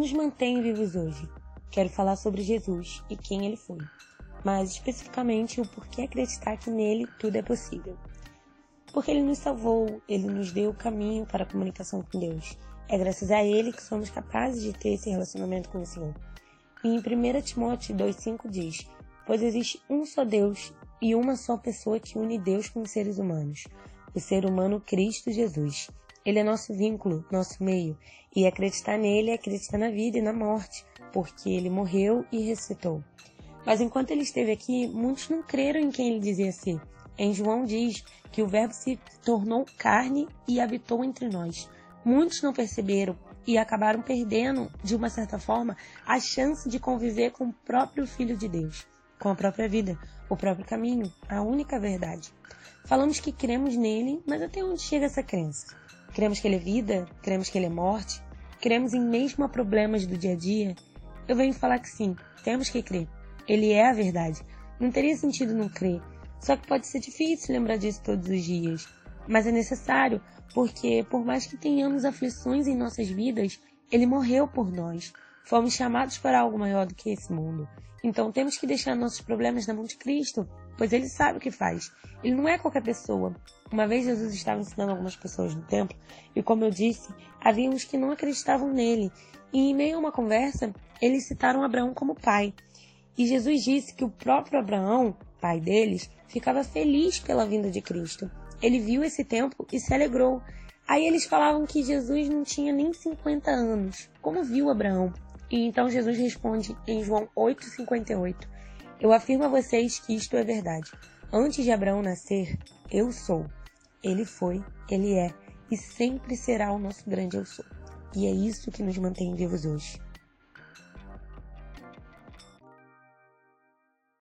nos mantém vivos hoje? Quero falar sobre Jesus e quem ele foi, mas especificamente o porquê acreditar que nele tudo é possível. Porque ele nos salvou, ele nos deu o caminho para a comunicação com Deus. É graças a ele que somos capazes de ter esse relacionamento com o Senhor. E em 1 Timóteo 2,5 diz: Pois existe um só Deus e uma só pessoa que une Deus com os seres humanos, o ser humano Cristo Jesus. Ele é nosso vínculo, nosso meio, e acreditar nele é acreditar na vida e na morte, porque ele morreu e ressuscitou. Mas enquanto ele esteve aqui, muitos não creram em quem ele dizia ser. Em João diz que o Verbo se tornou carne e habitou entre nós. Muitos não perceberam e acabaram perdendo, de uma certa forma, a chance de conviver com o próprio Filho de Deus, com a própria vida, o próprio caminho, a única verdade. Falamos que cremos nele, mas até onde chega essa crença? Cremos que ele é vida? Cremos que ele é morte? Cremos em mesmo a problemas do dia a dia? Eu venho falar que sim, temos que crer. Ele é a verdade. Não teria sentido não crer. Só que pode ser difícil lembrar disso todos os dias. Mas é necessário, porque por mais que tenhamos aflições em nossas vidas, ele morreu por nós. Fomos chamados para algo maior do que esse mundo. Então temos que deixar nossos problemas na mão de Cristo, pois ele sabe o que faz. Ele não é qualquer pessoa. Uma vez Jesus estava ensinando algumas pessoas no templo, e como eu disse, havia uns que não acreditavam nele. E em meio a uma conversa, eles citaram Abraão como pai. E Jesus disse que o próprio Abraão, pai deles, ficava feliz pela vinda de Cristo. Ele viu esse tempo e se alegrou. Aí eles falavam que Jesus não tinha nem 50 anos. Como viu Abraão? E então Jesus responde em João 8,58: Eu afirmo a vocês que isto é verdade. Antes de Abraão nascer, eu sou. Ele foi, ele é e sempre será o nosso grande eu sou. E é isso que nos mantém vivos hoje.